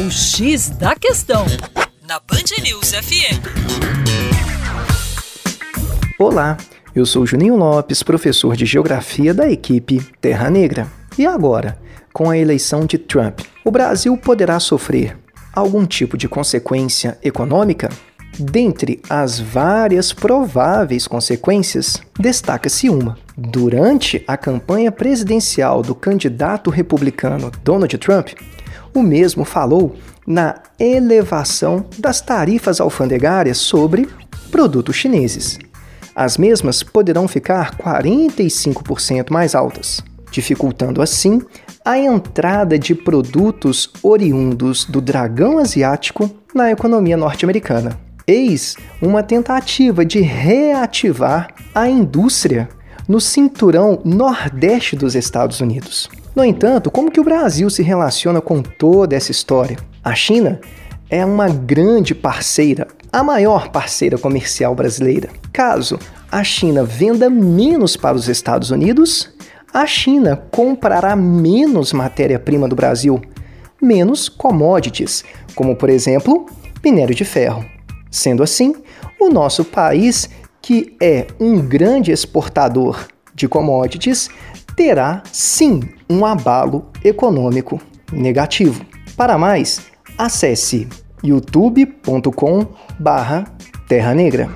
O X da Questão, na Band News FM. Olá, eu sou Juninho Lopes, professor de Geografia da equipe Terra Negra. E agora, com a eleição de Trump, o Brasil poderá sofrer algum tipo de consequência econômica? Dentre as várias prováveis consequências, destaca-se uma. Durante a campanha presidencial do candidato republicano Donald Trump, o mesmo falou na elevação das tarifas alfandegárias sobre produtos chineses. As mesmas poderão ficar 45% mais altas, dificultando assim a entrada de produtos oriundos do dragão asiático na economia norte-americana. Eis uma tentativa de reativar a indústria no cinturão nordeste dos Estados Unidos. No entanto, como que o Brasil se relaciona com toda essa história? A China é uma grande parceira, a maior parceira comercial brasileira. Caso a China venda menos para os Estados Unidos, a China comprará menos matéria-prima do Brasil, menos commodities, como por exemplo, minério de ferro. Sendo assim, o nosso país, que é um grande exportador de commodities, terá sim um abalo econômico negativo. Para mais, acesse youtube.com/terra negra.